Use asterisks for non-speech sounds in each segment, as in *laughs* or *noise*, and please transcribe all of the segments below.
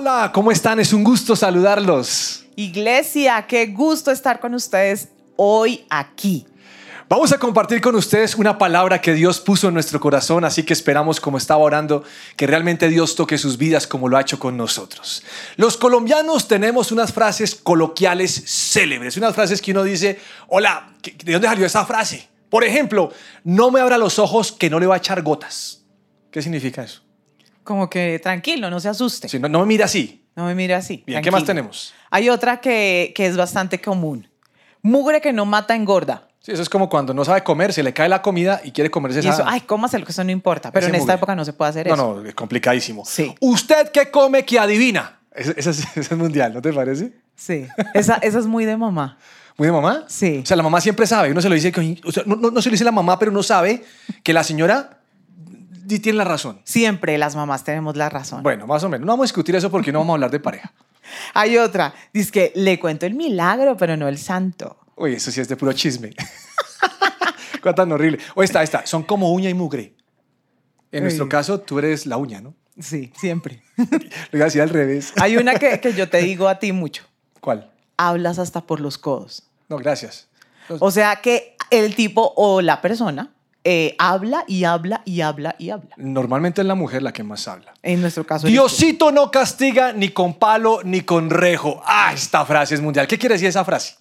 Hola, ¿cómo están? Es un gusto saludarlos. Iglesia, qué gusto estar con ustedes hoy aquí. Vamos a compartir con ustedes una palabra que Dios puso en nuestro corazón, así que esperamos, como estaba orando, que realmente Dios toque sus vidas como lo ha hecho con nosotros. Los colombianos tenemos unas frases coloquiales célebres, unas frases que uno dice, hola, ¿de dónde salió esa frase? Por ejemplo, no me abra los ojos que no le va a echar gotas. ¿Qué significa eso? Como que tranquilo, no se asuste. Sí, no, no me mire así. No me mire así. Bien, ¿qué más tenemos? Hay otra que, que es bastante común. Mugre que no mata engorda. Sí, eso es como cuando no sabe comer, se le cae la comida y quiere comerse Y esa. eso, ay, cómaselo, que eso no importa. Pero en esta mugre. época no se puede hacer no, eso. no, es complicadísimo. Sí. ¿Usted qué come que adivina? Ese, ese es, *laughs* es mundial, ¿no te parece? Sí, esa, esa es muy de mamá. ¿Muy de mamá? Sí. O sea, la mamá siempre sabe. Uno se lo dice, que- o sea, no, no- no se lo dice la mamá, pero uno sabe que la señora di- tiene la razón. Siempre las mamás tenemos la razón. Bueno, más o menos. No vamos a discutir eso porque no vamos a hablar de pareja. *laughs* Hay otra. Dice que le cuento el milagro, pero no el santo. Uy, eso sí es de puro chisme. *laughs* Cosa tan horrible. O esta, esta. Son como uña y mugre. En nuestro Uy. caso, tú eres la uña, ¿no? Sí, siempre. *laughs* Lo iba a decir al revés. Hay una que, que yo te digo a ti mucho. ¿Cuál? Hablas hasta por los codos. No, gracias. O sea que el tipo o la persona eh, habla y habla y habla y habla. Normalmente es la mujer la que más habla. En nuestro caso. Diosito no castiga ni con palo ni con rejo. Ah, esta frase es mundial. ¿Qué quiere decir esa frase?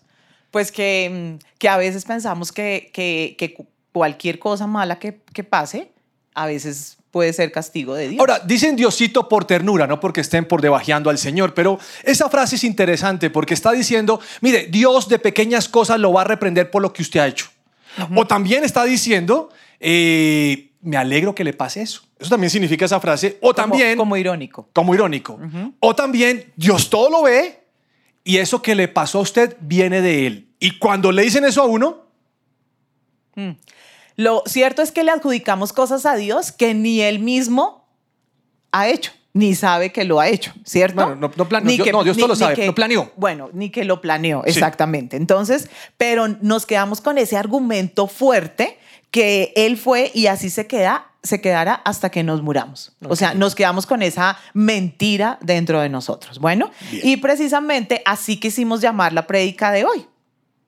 Pues que, mm, que a veces pensamos que, que, que cu- cualquier cosa mala que, que pase, a veces puede ser castigo de Dios. Ahora, dicen Diosito por ternura, no porque estén por debajeando al Señor, pero esa frase es interesante porque está diciendo, mire, Dios de pequeñas cosas lo va a reprender por lo que usted ha hecho. O también está diciendo, eh, me alegro que le pase eso. Eso también significa esa frase. O Como- también, Como irónico. como irónico. O también, Dios todo lo ve y eso que le pasó a usted viene de Él. Y cuando le dicen eso a uno, Lo cierto es que le adjudicamos cosas a Dios que ni él mismo ha hecho, ni sabe que lo ha hecho, ¿cierto? Bueno, no- no plane- Ni Dios- no, Dios todo lo sabe, lo planeó. Bueno, ni que lo planeó, Sí. exactamente. Entonces, pero nos quedamos con ese argumento fuerte que él fue y así se queda se quedará hasta que nos muramos. O sea, nos quedamos con esa mentira dentro de nosotros. Bueno, Bien. y precisamente así quisimos llamar la prédica de hoy.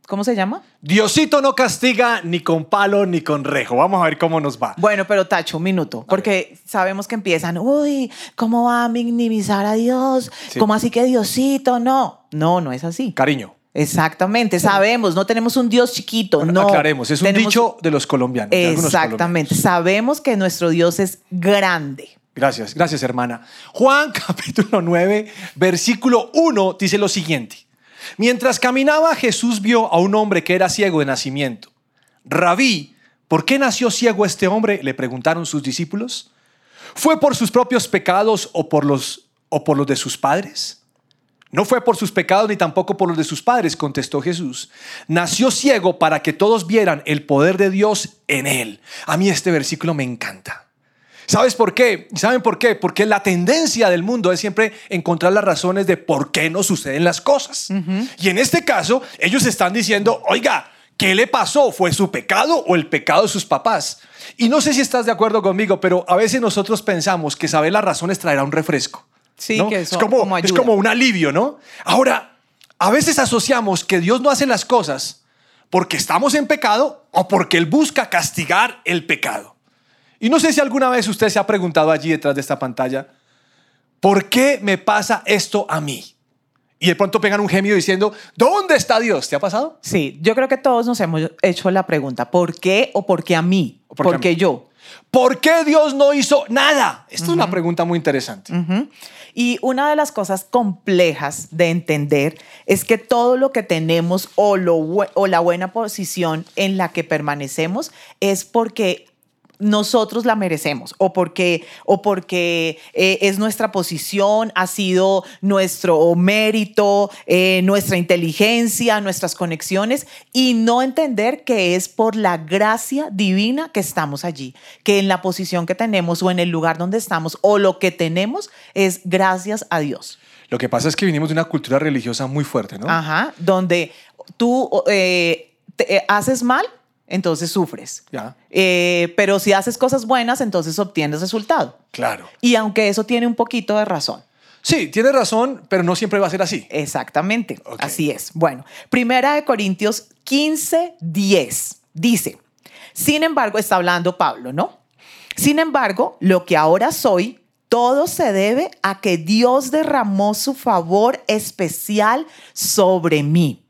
¿Cómo se llama? Diosito no castiga ni con palo ni con rejo. Vamos a ver cómo nos va. Bueno, pero Tacho, un minuto, porque sabemos que empiezan, uy, ¿cómo va a minimizar a Dios? Sí. ¿Cómo así que Diosito? No, no, no es así. Cariño, Exactamente, sabemos, no tenemos un Dios chiquito, no. aclaremos, es un Tenemos- dicho de los colombianos. de Exactamente, sabemos que nuestro Dios es grande. Gracias, gracias hermana. Juan *laughs* capítulo 9, versículo 1 dice lo siguiente. Mientras caminaba Jesús vio a un hombre que era ciego de nacimiento. Rabí, ¿por qué nació ciego este hombre? Le preguntaron sus discípulos. ¿Fue por sus propios pecados o por los, o por los de sus padres? No fue por sus pecados ni tampoco por los de sus padres, contestó Jesús. Nació ciego para que todos vieran el poder de Dios en él. A mí este versículo me encanta. ¿Sabes por qué? ¿Saben por qué? Porque la tendencia del mundo es siempre encontrar las razones de por qué no suceden las cosas. Y en este caso, ellos están diciendo, oiga, ¿qué le pasó? ¿Fue su pecado o el pecado de sus papás? Y no sé si estás de acuerdo conmigo, pero a veces nosotros pensamos que saber las razones traerá un refresco. Sí, ¿no? que es, como un alivio, ¿no? Ahora, a veces asociamos que Dios no hace las cosas porque estamos en pecado o porque Él busca castigar el pecado. Y no sé si alguna vez usted se ha preguntado allí detrás de esta pantalla, ¿por qué me pasa esto a mí? Y de pronto pegan un gemido diciendo, ¿dónde está Dios? ¿Te ha pasado? Sí, yo creo que todos nos hemos hecho la pregunta, ¿por qué o por qué a mí? ¿O ¿Por, qué yo? ¿Por qué Dios no hizo nada? Esta es una pregunta muy interesante. Y una de las cosas complejas de entender es que todo lo que tenemos o, lo, o la buena posición en la que permanecemos es porque nosotros la merecemos o porque, o porque eh, es nuestra posición, ha sido nuestro mérito, eh, nuestra inteligencia, nuestras conexiones y no entender que es por la gracia divina que estamos allí, que en la posición que tenemos o en el lugar donde estamos o lo que tenemos es gracias a Dios. Lo que pasa es que vinimos de una cultura religiosa muy fuerte, ¿no? Ajá, donde tú eh, te- haces mal, entonces sufres. Ya. Eh, pero si haces cosas buenas, entonces obtienes resultado. Claro. Y aunque eso tiene un poquito de razón. Sí, tiene razón, pero no siempre va a ser así. Exactamente, así es. Bueno, Primera de Corintios 15, 10 dice, sin embargo, está hablando Pablo, ¿no? Sin embargo, lo que ahora soy, todo se debe a que Dios derramó su favor especial sobre mí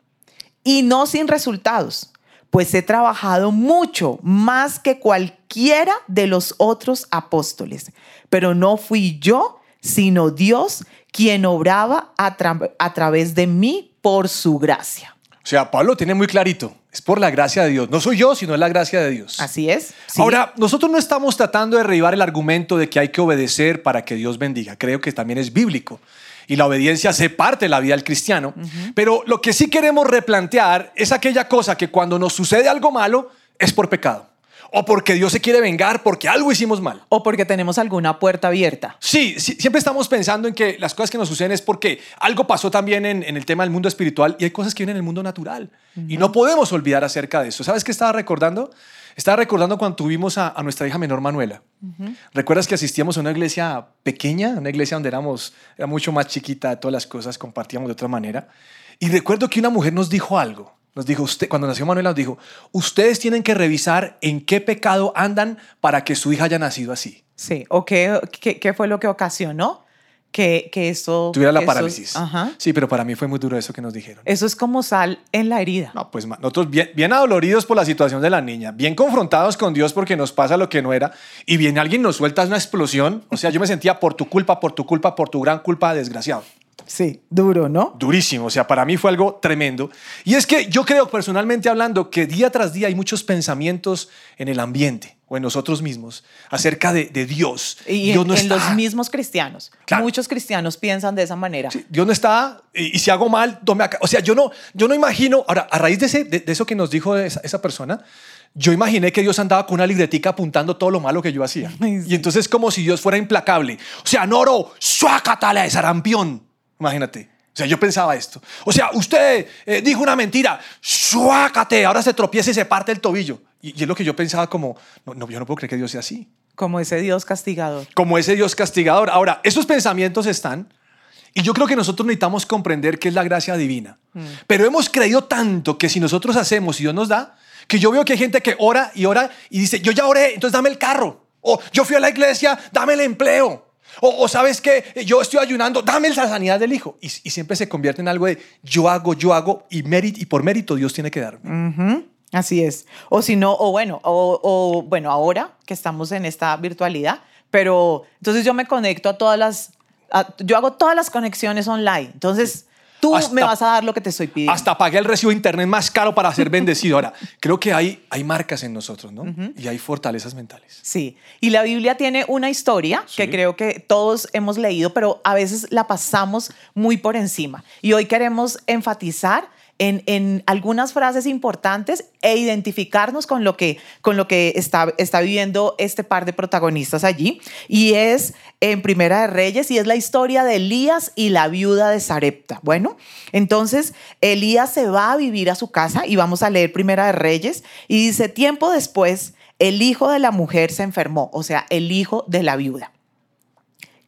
y no sin resultados, pues he trabajado mucho más que cualquiera de los otros apóstoles, pero no fui yo, sino Dios quien obraba a, tra- a través de mí por su gracia. O sea, Pablo tiene muy clarito. Es por la gracia de Dios. No soy yo, sino es la gracia de Dios. Así es. Sí. Ahora, nosotros no estamos tratando de derribar el argumento de que hay que obedecer para que Dios bendiga. Creo que también es bíblico. Y la obediencia hace parte de la vida del cristiano. Pero lo que sí queremos replantear es aquella cosa que cuando nos sucede algo malo es por pecado. O porque Dios se quiere vengar porque algo hicimos mal. o porque tenemos alguna puerta abierta. Sí, sí, siempre estamos pensando en que las cosas que nos suceden es porque algo pasó también en, en el tema del mundo espiritual y hay cosas que vienen en el mundo natural. Y no podemos olvidar acerca de eso. ¿Sabes qué estaba recordando? Estaba recordando cuando tuvimos a, a nuestra hija menor Manuela. ¿Recuerdas que asistíamos a una iglesia pequeña? Una iglesia donde éramos, era mucho más chiquita, todas las cosas compartíamos de otra manera. Y recuerdo que una mujer nos dijo algo. Nos dijo, usted, cuando nació Manuela, nos dijo, ustedes tienen que revisar en qué pecado andan para que su hija haya nacido así. Sí. ¿O qué, qué, qué fue lo que ocasionó que, que eso... Tuviera la eso- parálisis. Ajá. Sí, pero para mí fue muy duro eso que nos dijeron. Eso es como sal en la herida. No, pues nosotros bien, bien adoloridos por la situación de la niña, bien confrontados con Dios porque nos pasa lo que no era, y viene alguien nos suelta una explosión. O sea, yo me sentía por tu culpa, por tu culpa, por tu gran culpa, desgraciado. Sí, duro, ¿no? Durísimo, o sea, para mí fue algo tremendo. Y es que yo creo personalmente hablando que día tras día hay muchos pensamientos en el ambiente o en nosotros mismos acerca de, de Dios. Y Dios en, no en está. los mismos cristianos. Claro. Muchos cristianos piensan de esa manera. Sí, Dios no está, y, y si hago mal, tome acá. O sea, yo no, yo no imagino, ahora, a raíz de, ese, de, de eso que nos dijo esa, esa persona, yo imaginé que Dios andaba con una libretica apuntando todo lo malo que yo hacía. *laughs* Sí. Y entonces como si Dios fuera implacable. O sea, Noro, suácatala de sarampión. Imagínate. O sea, yo pensaba esto. O sea, usted eh, dijo una mentira, suácate, ahora se tropieza y se parte el tobillo. Y, y es lo que yo pensaba como, no, no, yo no puedo creer que Dios sea así Como ese Dios castigador. como ese Dios castigador. Ahora, esos pensamientos están y yo creo que nosotros necesitamos comprender que es la gracia divina. Pero hemos creído tanto que si nosotros hacemos y Dios nos da, que yo veo que hay gente que ora y ora y dice, yo ya oré, entonces dame el carro. O yo fui a la iglesia, dame el empleo. O, sabes que yo estoy ayunando, dame la sanidad del hijo. Y, siempre se convierte en algo de yo hago, yo hago y, mérito, y por mérito Dios tiene que darme. Ujú, Así es. O si no, o bueno, o, o, bueno, ahora que estamos en esta virtualidad, pero entonces yo me conecto a todas las, yo hago todas las conexiones online. Entonces tú Hasta- me vas a dar lo que te estoy pidiendo. Hasta pagué el recibo de internet más caro para ser bendecido. Ahora, creo que hay, hay marcas en nosotros, ¿no? Y hay fortalezas mentales. Sí, y la Biblia tiene una historia Sí. que creo que todos hemos leído, pero a veces la pasamos muy por encima. Y hoy queremos enfatizar en, algunas frases importantes e identificarnos con lo que, con lo que está, está viviendo este par de protagonistas allí. Y es en Primera de Reyes y es la historia de Elías y la viuda de Sarepta. Bueno, entonces Elías se va a vivir a su casa y vamos a leer Primera de Reyes y dice, tiempo después, el hijo de la mujer se enfermó, o sea, el hijo de la viuda.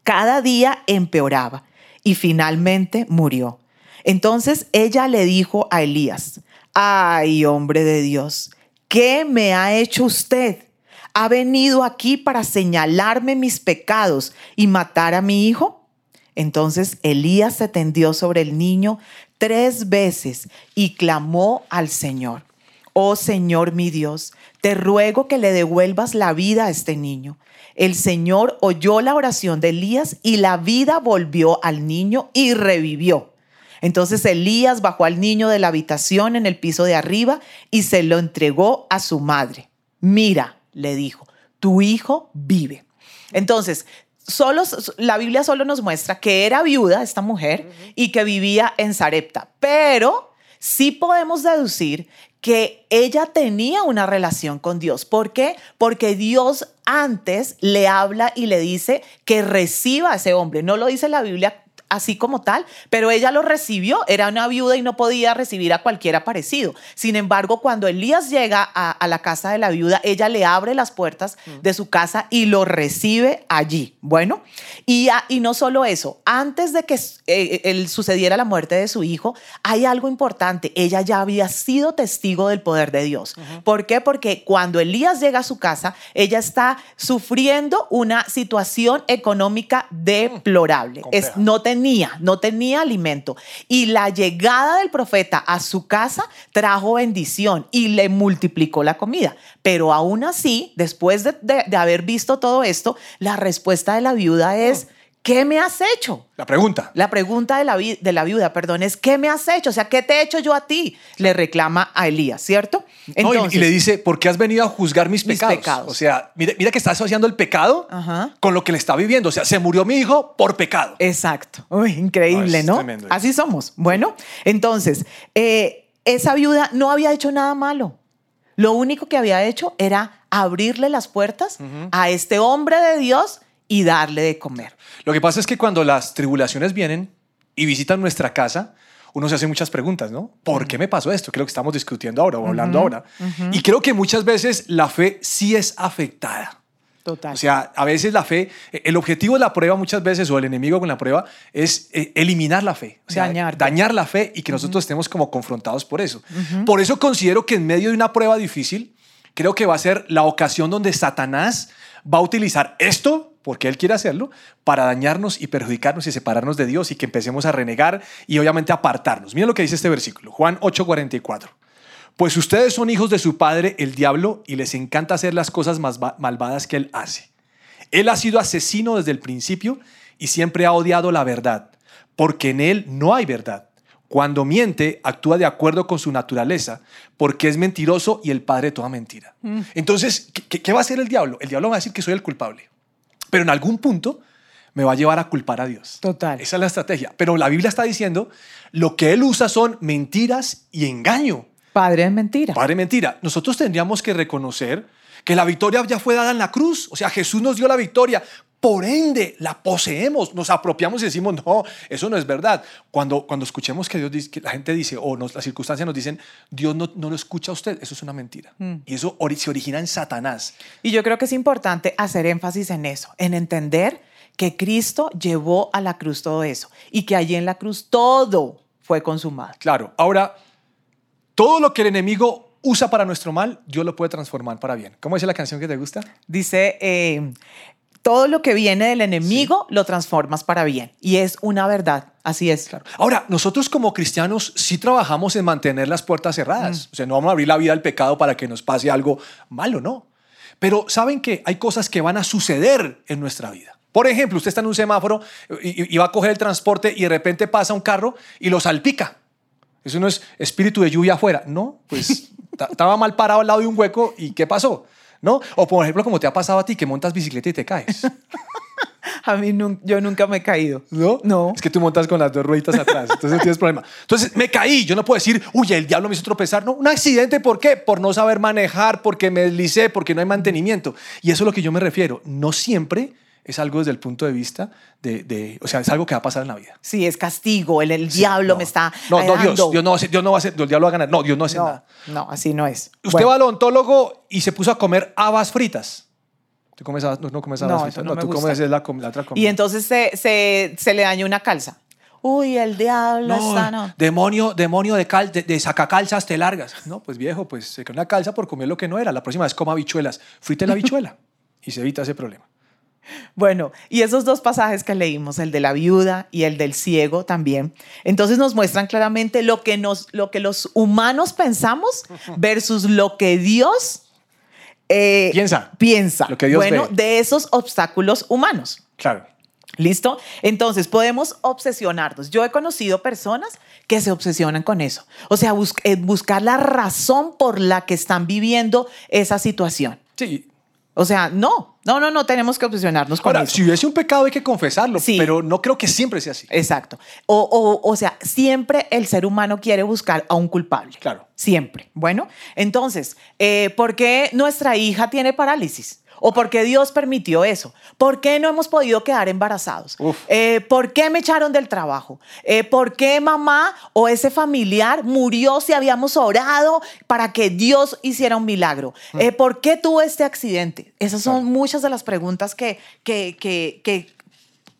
Cada día empeoraba y finalmente murió. Entonces ella le dijo a Elías, ay hombre de Dios, ¿qué me ha hecho usted? ¿Ha venido aquí para señalarme mis pecados y matar a mi hijo? Entonces Elías se tendió sobre el niño tres veces y clamó al Señor. Oh Señor mi Dios, te ruego que le devuelvas la vida a este niño. El Señor oyó la oración de Elías y la vida volvió al niño y revivió. Entonces Elías bajó al niño de la habitación en el piso de arriba y se lo entregó a su madre. Mira, le dijo, tu hijo vive. Entonces, solo, la Biblia solo nos muestra que era viuda esta mujer y que vivía en Sarepta, pero sí podemos deducir que ella tenía una relación con Dios. ¿Por qué? Porque Dios antes le habla y le dice que reciba a ese hombre. No lo dice la Biblia así como tal, pero ella lo recibió, era una viuda y no podía recibir a cualquiera parecido. Sin embargo, cuando Elías llega a, a la casa de la viuda, ella le abre las puertas de su casa y lo recibe allí. Bueno, y, a- y no solo eso, antes de que eh, él sucediera la muerte de su hijo, hay algo importante, ella ya había sido testigo del poder de Dios. ¿Por qué? Porque cuando Elías llega a su casa, ella está sufriendo una situación económica deplorable. Es, compleja. no tenía, no tenía alimento. Y la llegada del profeta a su casa trajo bendición y le multiplicó la comida. Pero aún así, después de, haber visto todo esto, la respuesta de la viuda es, ¿qué me has hecho? La pregunta. La pregunta de la, vi- de la viuda, perdón, es ¿qué me has hecho? O sea, ¿qué te he hecho yo a ti? Le reclama a Elías, ¿cierto? No, y- y, le dice, ¿por qué has venido a juzgar mis, Mis pecados? pecados. O sea, mira, mira que está asociando el pecado Ajá. con lo que le está viviendo. O sea, se murió mi hijo por pecado. Exacto. Uy, increíble, No. Así somos. Bueno, entonces, eh, esa viuda no había hecho nada malo. Lo único que había hecho era abrirle las puertas a este hombre de Dios y darle de comer. Lo que pasa es que cuando las tribulaciones vienen y visitan nuestra casa, uno se hace muchas preguntas, ¿no? ¿Por qué me pasó esto? Que es lo que estamos discutiendo ahora o hablando ahora. Y creo que muchas veces la fe sí es afectada. Total. O sea, a veces la fe, el objetivo de la prueba muchas veces, o el enemigo con la prueba, es eh, eliminar la fe. O sea, Dañarte. dañar la fe y que nosotros estemos como confrontados por eso. Por eso considero que en medio de una prueba difícil, creo que va a ser la ocasión donde Satanás va a utilizar esto, porque él quiere hacerlo, para dañarnos y perjudicarnos y separarnos de Dios y que empecemos a renegar y obviamente apartarnos. Mira lo que dice este versículo, Juan 8:44. Pues ustedes son hijos de su padre, el diablo, y les encanta hacer las cosas más va- malvadas que él hace. Él ha sido asesino desde el principio y siempre ha odiado la verdad, porque en él no hay verdad. Cuando miente, actúa de acuerdo con su naturaleza, porque es mentiroso y el padre de toda mentira. Entonces, ¿qué- ¿qué, va a hacer el diablo? El diablo va a decir que soy el culpable, pero en algún punto me va a llevar a culpar a Dios. Total. Esa es la estrategia. Pero la Biblia está diciendo, lo que él usa son mentiras y engaño. Padre es mentira. Padre mentira. Nosotros tendríamos que reconocer que la victoria ya fue dada en la cruz. O sea, Jesús nos dio la victoria. Por ende, la poseemos, nos apropiamos y decimos, no, eso no es verdad. Cuando, cuando escuchemos que, Dios dice, que la gente dice, o nos, las circunstancias nos dicen, Dios no, no lo escucha a usted, eso es una mentira. Y eso ori- se origina en Satanás. Y yo creo que es importante hacer énfasis en eso, en entender que Cristo llevó a la cruz todo eso y que allí en la cruz todo fue consumado. Claro, ahora, todo lo que el enemigo usa para nuestro mal, Dios lo puede transformar para bien. ¿Cómo dice la canción que te gusta? Dice, eh, todo lo que viene del enemigo lo transformas para bien. Y es una verdad, así es. Claro. Ahora, nosotros como cristianos sí trabajamos en mantener las puertas cerradas. O sea, no vamos a abrir la vida al pecado para que nos pase algo malo, no. Pero saben que hay cosas que van a suceder en nuestra vida. Por ejemplo, usted está en un semáforo y, y- va a coger el transporte y de repente pasa un carro y lo salpica. Eso no es espíritu de lluvia afuera. No, pues *laughs* ta- estaba mal parado al lado de un hueco y ¿qué pasó? ¿No? O por ejemplo, como te ha pasado a ti, que montas bicicleta y te caes. *laughs* A mí yo nunca me he caído. ¿No? No. Es que tú montas con las dos rueditas atrás, entonces no tienes problema. Entonces me caí, yo no puedo decir, uy, el diablo me hizo tropezar. No, un accidente, ¿por qué? Por no saber manejar, porque me deslicé, porque no hay mantenimiento. Y eso es lo que yo me refiero. No siempre es algo desde el punto de vista de, de- o sea, es algo que va a pasar en la vida. Sí, es castigo, el, el Sí, diablo no. me está No, no. Dios, Dios no, Dios no va a hacer, el diablo va a ganar. No, Dios no hace no, nada. no, así no es. Usted Bueno, va al odontólogo y se puso a comer habas fritas. ¿Tú comes habas? No, no comes habas No, fritas. no No, tú gusta. comes es la, la otra comida. Y entonces se, se, se le dañó una calza. Uy, el diablo está, no. demonio, demonio de, cal, de, de sacacalzas te largas. No, pues viejo, pues se quedó una calza por comer lo que no era. La próxima vez coma habichuelas. Frite la habichuela *laughs* y se evita ese problema. Bueno, y esos dos pasajes que leímos, el de la viuda y el del ciego también, entonces nos muestran claramente lo que, nos, lo que los humanos pensamos *laughs* versus lo que Dios eh, Piensa. piensa. Lo que Dios bueno, ve. de esos obstáculos humanos. Claro. ¿Listo? Entonces podemos obsesionarnos. Yo he conocido personas que se obsesionan con eso. O sea, bus- eh, buscar la razón por la que están viviendo esa situación. Sí. O sea, no, no, no, no tenemos que obsesionarnos con Ahora, eso. si hubiese un pecado hay que confesarlo, Sí. pero no creo que siempre sea así. Exacto. O, o, o sea, siempre el ser humano quiere buscar a un culpable. Claro. Siempre. Bueno, entonces, eh, ¿por qué nuestra hija tiene parálisis? ¿O por qué Dios permitió eso? ¿Por qué no hemos podido quedar embarazados? Eh, ¿Por qué me echaron del trabajo? Eh, ¿Por qué mamá o ese familiar murió si habíamos orado para que Dios hiciera un milagro? Eh, ¿Por qué tuvo este accidente? Esas son muchas de las preguntas que, que, que, que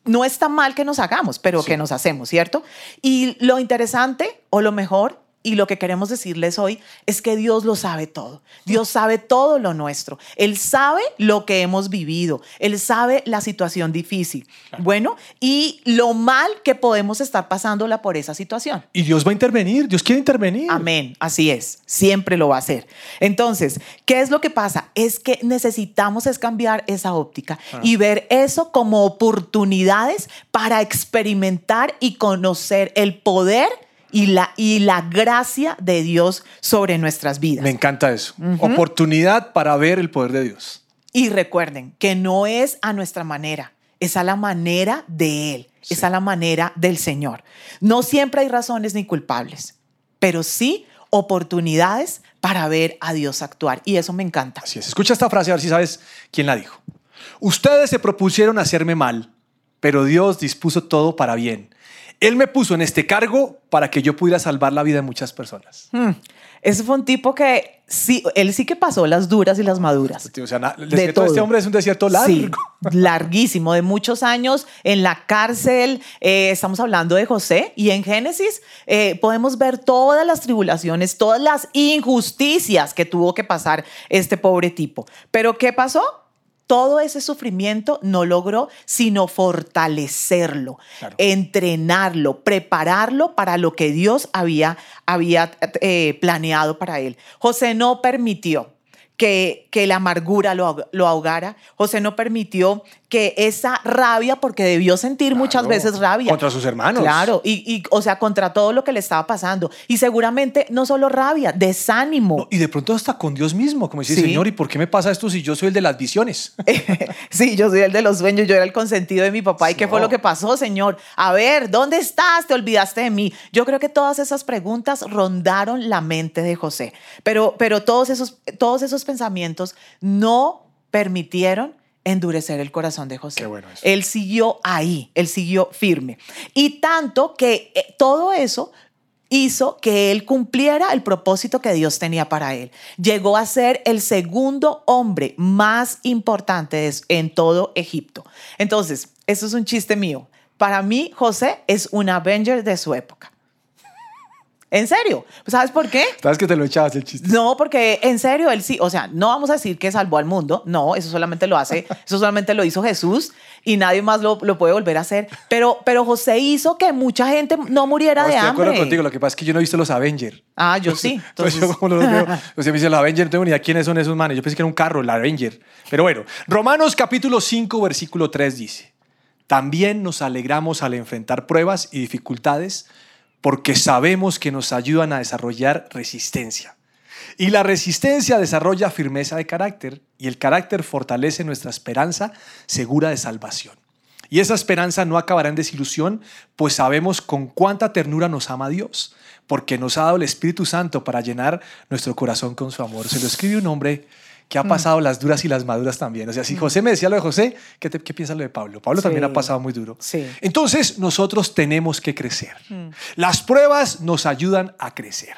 no está mal que nos hagamos, pero Sí. que nos hacemos, ¿cierto? Y lo interesante o lo mejor y lo que queremos decirles hoy es que Dios lo sabe todo. Dios sabe todo lo nuestro. Él sabe lo que hemos vivido. Él sabe la situación difícil. Bueno, y lo mal que podemos estar pasándola por esa situación. Y Dios va a intervenir, Dios quiere intervenir. Amén, así es, siempre lo va a hacer. Entonces, ¿qué es lo que pasa? Es que necesitamos es cambiar esa óptica y ver eso como oportunidades para experimentar y conocer el poder y la, y la gracia de Dios sobre nuestras vidas. Me encanta eso. Oportunidad para ver el poder de Dios. Y recuerden que no es a nuestra manera, es a la manera de Él, es a la manera del Señor. No siempre hay razones ni culpables, pero sí oportunidades para ver a Dios actuar. Y eso me encanta. Así es. Escucha esta frase a ver si sabes quién la dijo. Ustedes se propusieron hacerme mal, pero Dios dispuso todo para bien. Él me puso en este cargo para que yo pudiera salvar la vida de muchas personas. Hmm. Ese fue un tipo que sí, él sí que pasó las duras y las maduras. O sea, na- el De este todo. hombre es un desierto largo. Sí, *laughs* larguísimo, de muchos años en la cárcel. eh, estamos hablando de José y en Génesis eh, podemos ver todas las tribulaciones, todas las injusticias que tuvo que pasar este pobre tipo. Pero ¿qué pasó? Todo ese sufrimiento no logró sino fortalecerlo, Claro. entrenarlo, prepararlo para lo que Dios había, había eh, planeado para él. José no permitió que, que la amargura lo, ahog- lo ahogara. José no permitió que esa rabia, porque debió sentir muchas veces rabia. contra sus hermanos. Claro, y, y, o sea, contra todo lo que le estaba pasando. Y seguramente no solo rabia, desánimo. No, y de pronto hasta con Dios mismo, como dice, Sí. Señor, ¿y por qué me pasa esto si yo soy el de las visiones? *laughs* sí, yo soy el de los sueños, yo era el consentido de mi papá. ¿Y qué fue lo que pasó, Señor? A ver, ¿dónde estás? Te olvidaste de mí. Yo creo que todas esas preguntas rondaron la mente de José, pero, pero todos, esos, todos esos pensamientos no permitieron endurecer el corazón de José. Qué bueno eso. Él siguió ahí, él siguió firme. Y tanto que eh, todo eso hizo que él cumpliera el propósito que Dios tenía para él. Llegó a ser el segundo hombre más importante en todo Egipto. Entonces, eso es un chiste mío. Para mí, José es un Avenger de su época. ¿En serio? ¿Sabes por qué? ¿Sabes que te lo echabas el chiste? No, porque en serio, él sí, o sea, no vamos a decir que salvó al mundo, no, eso solamente lo hace, *laughs* eso solamente lo hizo Jesús y nadie más lo, lo puede volver a hacer, pero, pero José hizo que mucha gente no muriera No, de estoy de acuerdo hambre. contigo, lo que pasa es que yo no he visto los Avengers. Ah, yo sí. *laughs* Entonces, Entonces, yo como no los veo, *laughs* o sea, me dice los Avengers, no tengo ni idea quiénes son esos manes. Yo pensé que era un carro, el Avenger. Pero bueno, Romanos capítulo 5, versículo 3 dice, también nos alegramos al enfrentar pruebas y dificultades porque sabemos que nos ayudan a desarrollar resistencia. Y la resistencia desarrolla firmeza de carácter y el carácter fortalece nuestra esperanza segura de salvación. Y esa esperanza no acabará en desilusión, pues sabemos con cuánta ternura nos ama Dios, porque nos ha dado el Espíritu Santo para llenar nuestro corazón con su amor. Se lo escribe un hombre que Mm. ha pasado las duras y las maduras también. O sea, si José me decía lo de José, ¿qué, te- qué piensa lo de Pablo? Pablo también ha pasado muy duro. Sí. Entonces, nosotros tenemos que crecer. Las pruebas nos ayudan a crecer.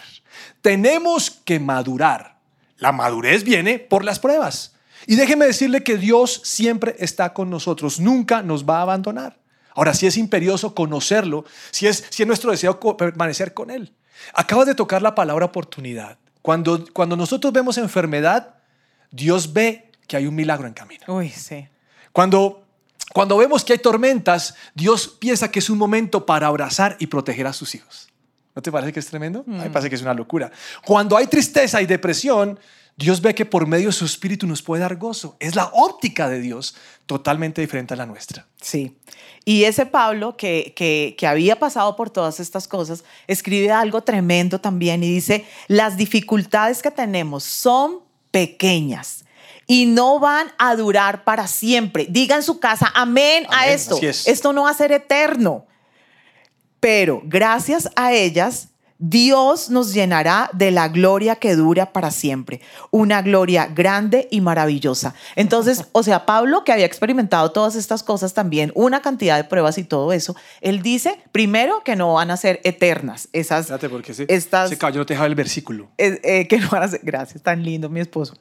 Tenemos que madurar. La madurez viene por las pruebas. Y déjeme decirle que Dios siempre está con nosotros, nunca nos va a abandonar. Ahora, si es imperioso conocerlo, si es, si es nuestro deseo permanecer con Él. Acabas de tocar la palabra oportunidad. Cuando, cuando nosotros vemos enfermedad, Dios ve que hay un milagro en camino. uy, sí. Cuando, cuando vemos que hay tormentas, Dios piensa que es un momento para abrazar y proteger a sus hijos. ¿No te parece que es tremendo? A mí me parece que es una locura. Cuando hay tristeza y depresión, Dios ve que por medio de su espíritu nos puede dar gozo. Es la óptica de Dios totalmente diferente a la nuestra. Sí. Y ese Pablo que, que, que había pasado por todas estas cosas, escribe algo tremendo también y dice, las dificultades que tenemos son pequeñas y no van a durar para siempre. Diga en su casa, amén, a esto. es. Esto no va a ser eterno. Pero gracias a ellas, Dios nos llenará de la gloria que dura para siempre, una gloria grande y maravillosa. Entonces, o sea, Pablo, que había experimentado todas estas cosas también, una cantidad de pruebas y todo eso, él dice, primero, que no van a ser eternas. Esas, Espérate, porque estas, ese caballo no te el versículo. eh, eh, que no van a ser, gracias, tan lindo mi esposo,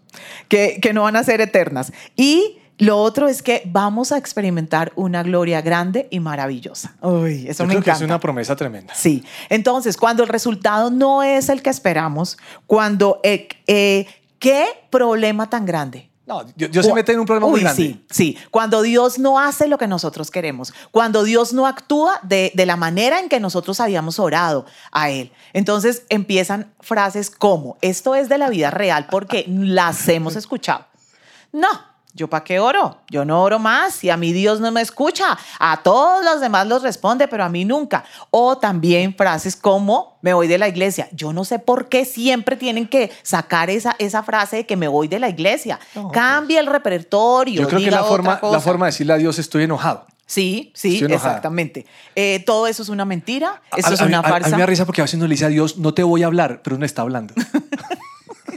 que, que no van a ser eternas. Y lo otro es que vamos a experimentar una gloria grande y maravillosa. Uy, eso Yo me creo que es una promesa tremenda. Sí, entonces cuando el resultado no es el que esperamos, cuando, eh, eh, ¿qué problema tan grande? No, Dios, se mete en un problema muy Uy, grande. Sí, sí, cuando Dios no hace lo que nosotros queremos, cuando Dios no actúa de, de la manera en que nosotros habíamos orado a Él. Entonces empiezan frases como, esto es de la vida real porque las hemos escuchado. No, yo para qué oro, yo no oro más y a mi Dios no me escucha, a todos los demás los responde, pero a mí nunca. O también frases como, me voy de la iglesia. Yo no sé por qué siempre tienen que sacar esa, esa frase de que me voy de la iglesia. No, pues. Cambia el repertorio. Yo creo que diga la forma, la forma de decirle a Dios estoy enojado. Sí, sí, exactamente. Eh, todo eso es una mentira, eso A- es a mí- una a- A, mí farsa. me da risa porque a veces uno le dice a Dios, no te voy a hablar, pero uno está hablando. *laughs*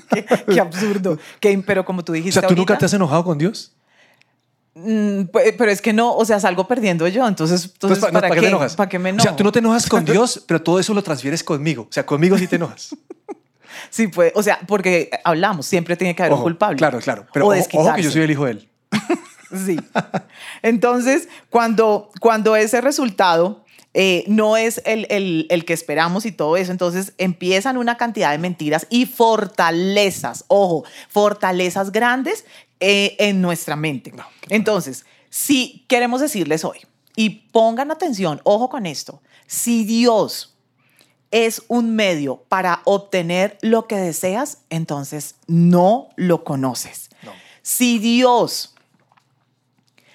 qué, qué absurdo. Qué- pero como tú O dijiste sea, ¿tú nunca te has enojado con Dios? mm, pero es que no, o sea, salgo perdiendo yo, entonces, entonces Entonces, ¿para, qué qué? te enojas? ¿Para qué me O enojo? sea, tú no te enojas con *laughs* Dios, pero todo eso lo transfieres conmigo. O sea, conmigo sí te enojas. Sí, pues, o sea, porque hablamos, siempre tiene que haber Ojo, un culpable. Claro, claro. Pero o ojo, ojo que yo soy el hijo de él. *laughs* Sí. Entonces, cuando, cuando ese resultado eh, no es el, el- el que esperamos y todo eso, entonces empiezan una cantidad de mentiras y fortalezas, ojo, fortalezas grandes eh, en nuestra mente. No, Entonces, si queremos decirles hoy, y pongan atención, ojo con esto, si Dios es un medio para obtener lo que deseas, entonces no lo conoces. No. Si Dios,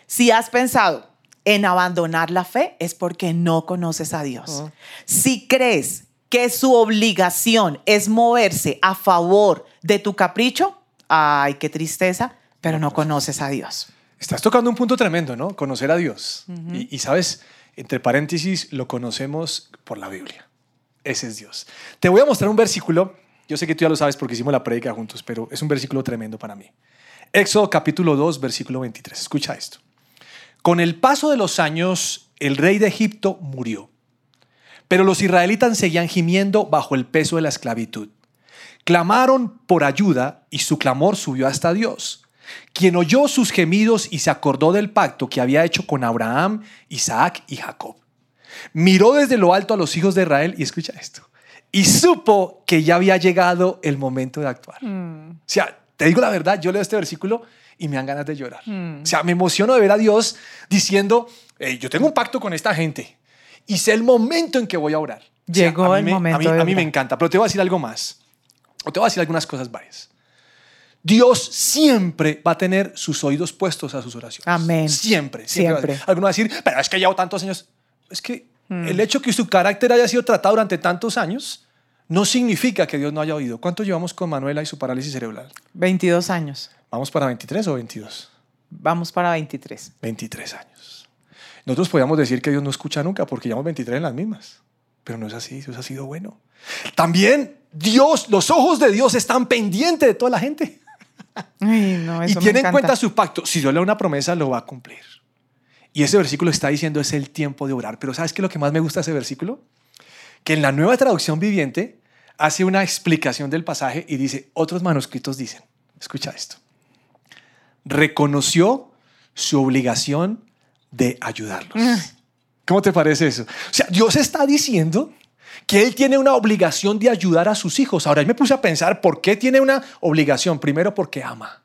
si has pensado en abandonar la fe, es porque no conoces a Dios. Si crees que su obligación es moverse a favor de tu capricho, ay, qué tristeza, pero no conoces a Dios. Estás tocando un punto tremendo, ¿no? Conocer a Dios. y, y, sabes, entre paréntesis, lo conocemos por la Biblia. Ese es Dios. Te voy a mostrar un versículo. Yo sé que tú ya lo sabes porque hicimos la prédica juntos, pero es un versículo tremendo para mí. Éxodo capítulo 2, versículo 23. Escucha esto. Con el paso de los años, el rey de Egipto murió. Pero los israelitas seguían gimiendo bajo el peso de la esclavitud. Clamaron por ayuda y su clamor subió hasta Dios, quien oyó sus gemidos y se acordó del pacto que había hecho con Abraham, Isaac y Jacob. Miró desde lo alto a los hijos de Israel y escucha esto. Y supo que ya había llegado el momento de actuar. O sea, te digo la verdad, yo leo este versículo y me dan ganas de llorar. O sea, me emociono de ver a Dios diciendo, "Hey, yo tengo un pacto con esta gente y sé el momento en que voy a orar. O sea, Llegó a el me- momento A mí, de a mí me encanta, pero te voy a decir algo más. O te voy a decir algunas cosas varias. Dios siempre va a tener sus oídos puestos a sus oraciones. Amén. Siempre. Siempre. Siempre. va a- Alguno va a decir, pero es que llevo tantos años. Es que el hecho que su carácter haya sido tratado durante tantos años no significa que Dios no haya oído. ¿Cuánto llevamos con Manuela y su parálisis cerebral? 22 años. ¿Vamos para 23 o 22? Vamos para 23. 23 años. Nosotros podríamos decir que Dios no escucha nunca porque llevamos 23 en las mismas. Pero no es así, Dios ha sido bueno. También Dios, los ojos de Dios están pendientes de toda la gente. *laughs* Ay, no, y eso tiene en cuenta su pacto. Si Dios le da una promesa, lo va a cumplir. Y ese versículo está diciendo es el tiempo de orar. Pero ¿sabes qué es lo que más me gusta de ese versículo? Que en la nueva traducción viviente hace una explicación del pasaje y dice, otros manuscritos dicen, escucha esto, reconoció su obligación de ayudarlos. ¿Cómo te parece eso? O sea, Dios está diciendo que Él tiene una obligación de ayudar a sus hijos. Ahora, yo me puse a pensar, ¿por qué tiene una obligación? Primero, porque ama.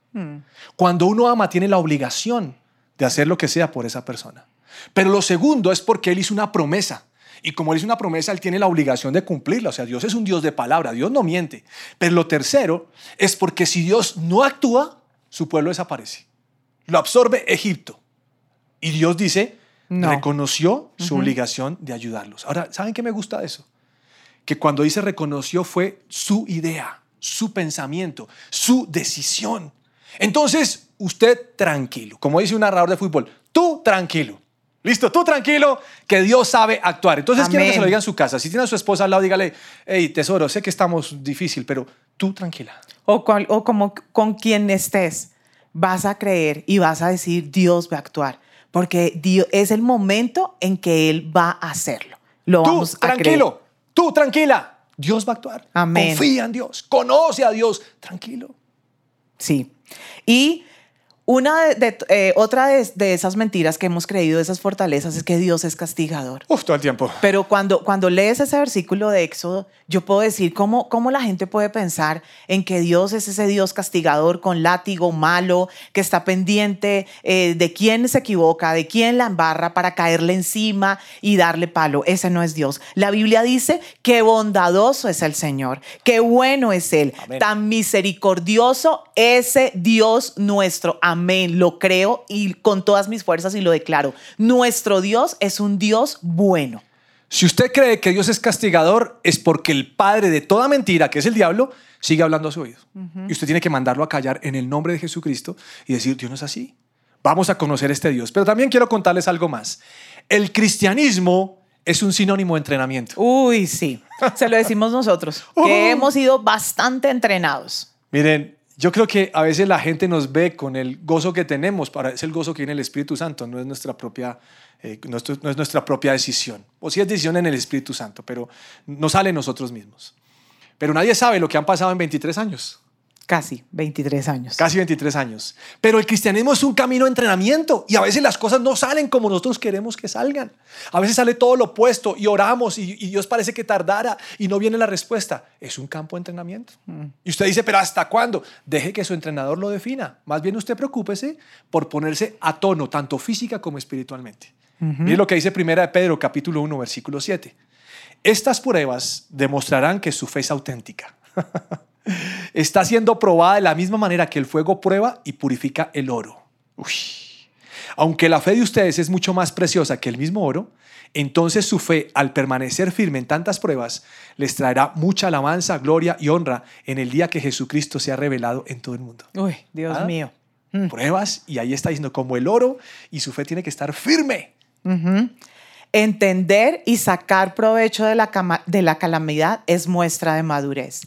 Cuando uno ama, tiene la obligación de hacer lo que sea por esa persona. Pero lo segundo es porque Él hizo una promesa. Y como Él hizo una promesa, Él tiene la obligación de cumplirla. O sea, Dios es un Dios de palabra, Dios no miente. Pero lo tercero es porque si Dios no actúa, su pueblo desaparece. Lo absorbe Egipto. Y Dios dice, No. reconoció su obligación de ayudarlos. Ahora, ¿saben qué me gusta de eso? Que cuando dice reconoció fue su idea, su pensamiento, su decisión. Entonces, usted tranquilo, como dice un narrador de fútbol, tú tranquilo, Listo, tú tranquilo, que Dios sabe actuar. Entonces quiero que se lo Amén. diga en su casa. Si tiene a su esposa al lado, dígale, hey, tesoro, sé que estamos difícil, pero tú tranquila. O, cual- o como con quien estés, vas a creer y vas a decir, Dios va a actuar. Porque Dios, es el momento en que Él va a hacerlo. Lo Tú vamos a creer. tranquilo, tú tranquila. Dios va a actuar. Amén. Confía en Dios, conoce a Dios, tranquilo. Sí. Y una de, de- eh, otra de, de esas mentiras que hemos creído, de esas fortalezas, es que Dios es castigador. Uf, todo el tiempo. Pero cuando, cuando lees ese versículo de Éxodo, yo puedo decir cómo, cómo la gente puede pensar en que Dios es ese Dios castigador con látigo malo, que está pendiente eh, de quién se equivoca, de quién la embarra para caerle encima y darle palo. Ese no es Dios. La Biblia dice que bondadoso es el Señor, que bueno es Él, Amén. tan misericordioso ese Dios nuestro. Amén. Lo creo y con todas mis fuerzas y lo declaro. Nuestro Dios es un Dios bueno. Si usted cree que Dios es castigador, es porque el padre de toda mentira, que es el diablo, sigue hablando a su oído. Y usted tiene que mandarlo a callar en el nombre de Jesucristo y decir, Dios no es así. Vamos a conocer este Dios. Pero también quiero contarles algo más. El cristianismo es un sinónimo de entrenamiento. Uy, sí. Se lo decimos nosotros, Oh. *laughs* que hemos sido bastante entrenados. Miren, yo creo que a veces la gente nos ve con el gozo que tenemos, para, es el gozo que viene el Espíritu Santo, no es nuestra propia, eh, nuestro- no es nuestra propia decisión. O sí es decisión en el Espíritu Santo, pero no sale nosotros mismos. Pero nadie sabe lo que han pasado en 23 años, Casi 23 años. casi 23 años. Pero el cristianismo es un camino de entrenamiento y a veces las cosas no salen como nosotros queremos que salgan. A veces sale todo lo opuesto y oramos y, y Dios parece que tardara y no viene la respuesta. Es un campo de entrenamiento. Y usted dice, pero ¿hasta cuándo? Deje que su entrenador lo defina. Más bien usted preocúpese por ponerse a tono, tanto física como espiritualmente. Mire lo que dice Primera de Pedro, capítulo 1, versículo 7. Estas pruebas demostrarán que su fe es auténtica. *laughs* Está siendo probada de la misma manera que el fuego prueba y purifica el oro. Uy. Aunque la fe de ustedes es mucho más preciosa que el mismo oro, entonces su fe, al permanecer firme en tantas pruebas, les traerá mucha alabanza, gloria y honra en el día que Jesucristo sea revelado en todo el mundo. Uy, Dios ¿Ah? mío. Pruebas, y ahí está diciendo como el oro, y su fe tiene que estar firme. Entender y sacar provecho de la, cama- de la calamidad es muestra de madurez.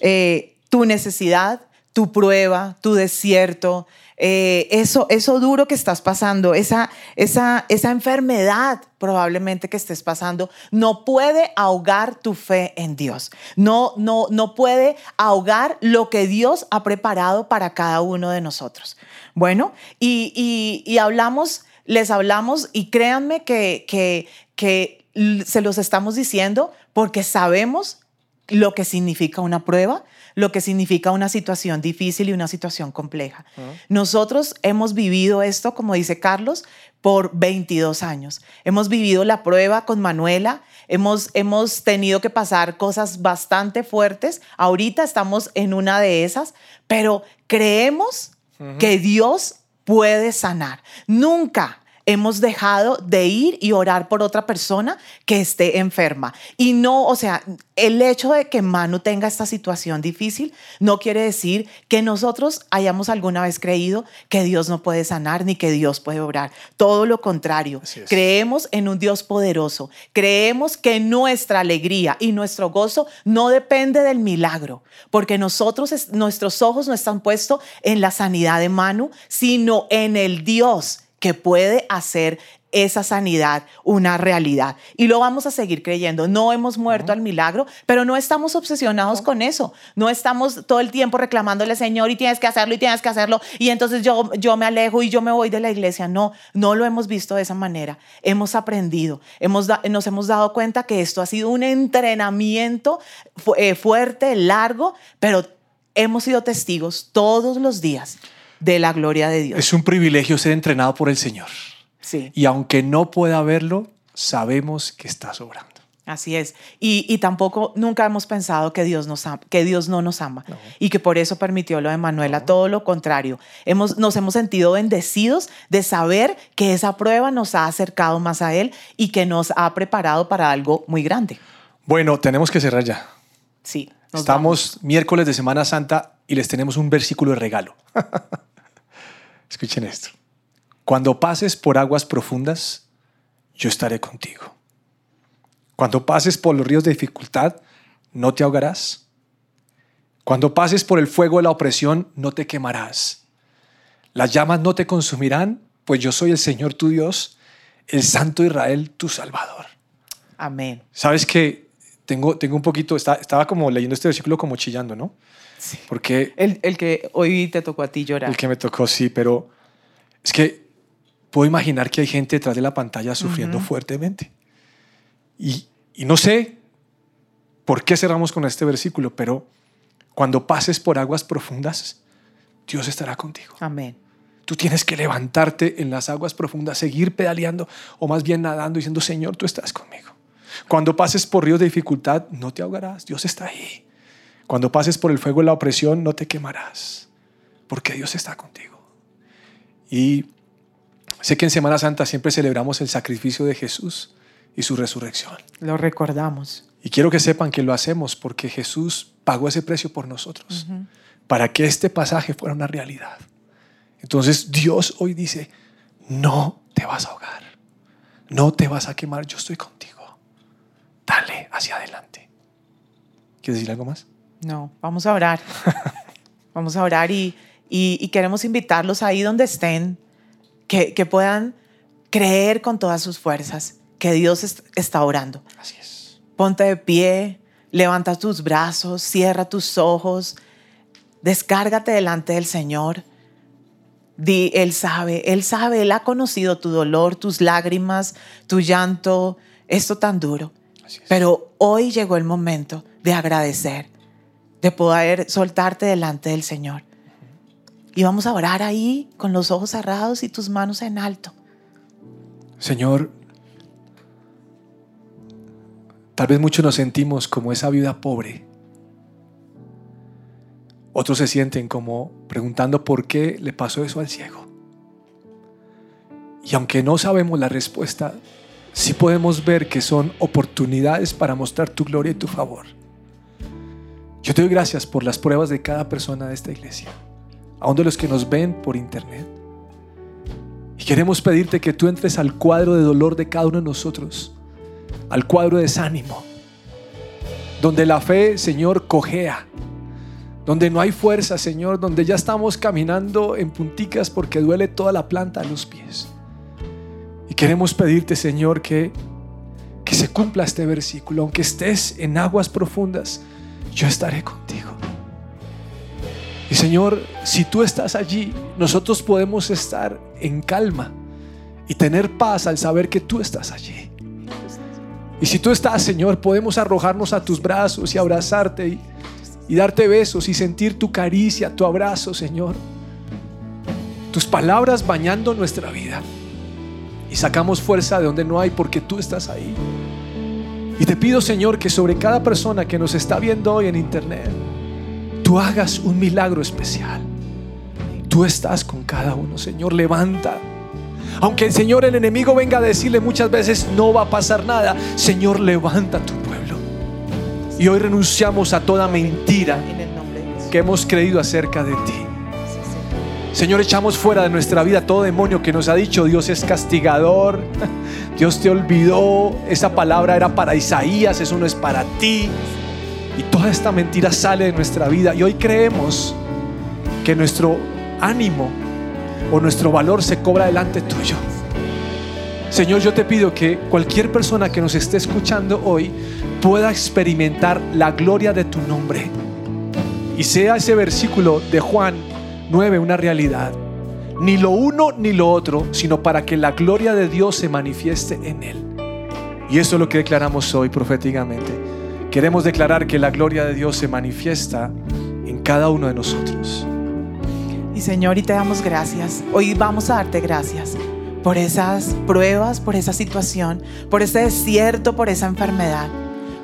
Eh, tu necesidad, tu prueba, tu desierto, eh, eso, eso duro que estás pasando, esa, esa, esa enfermedad probablemente que estés pasando, no puede ahogar tu fe en Dios. No, no, no puede ahogar lo que Dios ha preparado para cada uno de nosotros. Bueno, y, y- y hablamos, les hablamos y créanme que, que, que se los estamos diciendo porque sabemos lo que significa una prueba, lo que significa una situación difícil y una situación compleja. Nosotros hemos vivido esto, como dice Carlos, por 22 años. Hemos vivido la prueba con Manuela, hemos, hemos tenido que pasar cosas bastante fuertes. Ahorita estamos en una de esas, pero creemos que Dios puede sanar. Nunca hemos dejado de ir y orar por otra persona que esté enferma. Y no, o sea, el hecho de que Manu tenga esta situación difícil no quiere decir que nosotros hayamos alguna vez creído que Dios no puede sanar ni que Dios puede obrar. Todo lo contrario. Creemos en un Dios poderoso. Creemos que nuestra alegría y nuestro gozo no depende del milagro, porque nosotros, es- nuestros ojos no están puestos en la sanidad de Manu, sino en el Dios que puede hacer esa sanidad una realidad. Y lo vamos a seguir creyendo. No hemos muerto al milagro, pero no estamos obsesionados con eso. No estamos todo el tiempo reclamándole, Señor, y tienes que hacerlo, y tienes que hacerlo. Y entonces yo, yo me alejo y yo me voy de la iglesia. No, no lo hemos visto de esa manera. Hemos aprendido, hemos nos hemos dado cuenta que esto ha sido un entrenamiento fu- eh, fuerte, largo, pero hemos sido testigos todos los días de la gloria de Dios. Es un privilegio ser entrenado por el Señor. Sí. Y aunque no pueda verlo, sabemos que está sobrando. Así es. Y, y tampoco nunca hemos pensado que Dios, nos que Dios no nos ama y que por eso permitió lo de Manuela. Todo lo contrario. Hemos, nos hemos sentido bendecidos de saber que esa prueba nos ha acercado más a Él y que nos ha preparado para algo muy grande. Bueno, tenemos que cerrar ya. Sí. vamos. Estamos miércoles de Semana Santa y les tenemos un versículo de regalo. *laughs* Escuchen esto. Cuando pases por aguas profundas, yo estaré contigo. Cuando pases por los ríos de dificultad, no te ahogarás. Cuando pases por el fuego de la opresión, no te quemarás. Las llamas no te consumirán, pues yo soy el Señor tu Dios, el Santo Israel tu Salvador. Amén. Sabes que tengo, tengo un poquito, estaba como leyendo este versículo como chillando, ¿no? Sí. Porque El, el que hoy te tocó a ti llorar. el que me tocó, sí, pero es que puedo imaginar que hay gente detrás de la pantalla sufriendo fuertemente. Y, y no sé por qué cerramos con este versículo, pero cuando pases por aguas profundas, Dios estará contigo. Amén. Tú tienes que levantarte en las aguas profundas, seguir pedaleando o más bien nadando diciendo, Señor, tú estás conmigo. Cuando pases por ríos de dificultad, no te ahogarás, Dios está ahí. Cuando pases por el fuego de la opresión, no te quemarás, porque Dios está contigo. Y sé que en Semana Santa siempre celebramos el sacrificio de Jesús y su resurrección. Lo recordamos. Y quiero que sepan que lo hacemos porque Jesús pagó ese precio por nosotros, para que este pasaje fuera una realidad. Entonces Dios hoy dice, no te vas a ahogar, no te vas a quemar, yo estoy contigo. Dale hacia adelante. ¿Quieres decir algo más? No, vamos a orar. *laughs* vamos a orar y, y- y queremos invitarlos ahí donde estén, que, que puedan creer con todas sus fuerzas que Dios est- está orando. Así es. Ponte de pie, levanta tus brazos, cierra tus ojos, descárgate delante del Señor. Di, Él sabe, Él sabe, Él ha conocido tu dolor, tus lágrimas, tu llanto, esto tan duro. Así es. Pero hoy llegó el momento de agradecer, de poder soltarte delante del Señor. Y vamos a orar ahí con los ojos cerrados y tus manos en alto. Señor, tal vez muchos nos sentimos como esa viuda pobre. Otros se sienten como preguntando por qué le pasó eso al ciego. Y aunque no sabemos la respuesta, sí podemos ver que son oportunidades para mostrar tu gloria y tu favor. Yo te doy gracias por las pruebas de cada persona de esta iglesia, aun de los que nos ven por internet. Y queremos pedirte que tú entres al cuadro de dolor de cada uno de nosotros, al cuadro de desánimo, donde la fe, Señor, cojea, donde no hay fuerza, Señor, donde ya estamos caminando en punticas porque duele toda la planta a los pies. Y queremos pedirte, Señor, que, que se cumpla este versículo, aunque estés en aguas profundas, yo estaré contigo. Y Señor, si tú estás allí, nosotros podemos estar en calma y tener paz al saber que tú estás allí. Y si tú estás, Señor, podemos arrojarnos a tus brazos y abrazarte y, y darte besos y sentir tu caricia, tu abrazo, Señor. Tus palabras bañando nuestra vida. Y sacamos fuerza de donde no hay porque tú estás ahí. Y te pido, Señor, que sobre cada persona que nos está viendo hoy en internet, tú hagas un milagro especial. Tú estás con cada uno, Señor, levanta. Aunque el Señor, el enemigo venga a decirle muchas veces, no va a pasar nada, Señor, levanta tu pueblo. Y hoy renunciamos a toda mentira que hemos creído acerca de ti. Señor, echamos fuera de nuestra vida todo demonio que nos ha dicho Dios es castigador, *laughs* Dios te olvidó, esa palabra era para Isaías, eso no es para ti. Y toda esta mentira sale de nuestra vida y hoy creemos que nuestro ánimo o nuestro valor se cobra delante tuyo. Señor, yo te pido que cualquier persona que nos esté escuchando hoy pueda experimentar la gloria de tu nombre y sea ese versículo de Juan 9 una realidad. Ni lo uno ni lo otro, sino para que la gloria de Dios se manifieste en él. Y eso es lo que declaramos hoy proféticamente. Queremos declarar que la gloria de Dios se manifiesta en cada uno de nosotros. Y Señor, y te damos gracias. Hoy vamos a darte gracias por esas pruebas, por esa situación, por ese desierto, por esa enfermedad.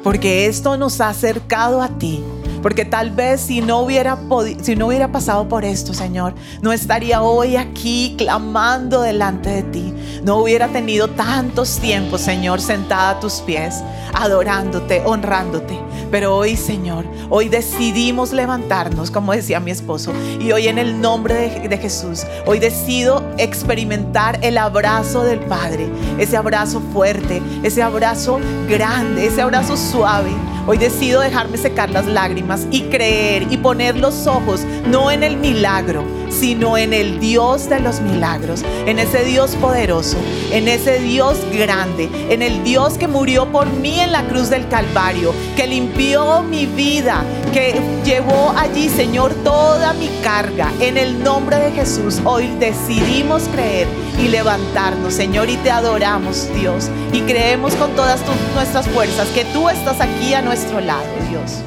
Porque esto nos ha acercado a ti, Porque tal vez si no hubiera si no hubiera pasado por esto, Señor, no estaría hoy aquí clamando delante de ti. No hubiera tenido tantos tiempos, Señor, sentada a tus pies, adorándote, honrándote. Pero hoy, Señor, hoy decidimos levantarnos, como decía mi esposo, y hoy en el nombre de, de Jesús, hoy decido experimentar el abrazo del Padre, ese abrazo fuerte, ese abrazo grande, ese abrazo suave. Hoy decido dejarme secar las lágrimas y creer y poner los ojos no en el milagro, sino en el Dios de los milagros, en ese Dios poderoso, en ese Dios grande, en el Dios que murió por mí en la cruz del Calvario, que limpió mi vida, que llevó allí, Señor, toda mi carga. En el nombre de Jesús, hoy decidimos creer y levantarnos, Señor, y te adoramos, Dios, y creemos con todas nuestras fuerzas que tú estás aquí a nuestro lado, Dios.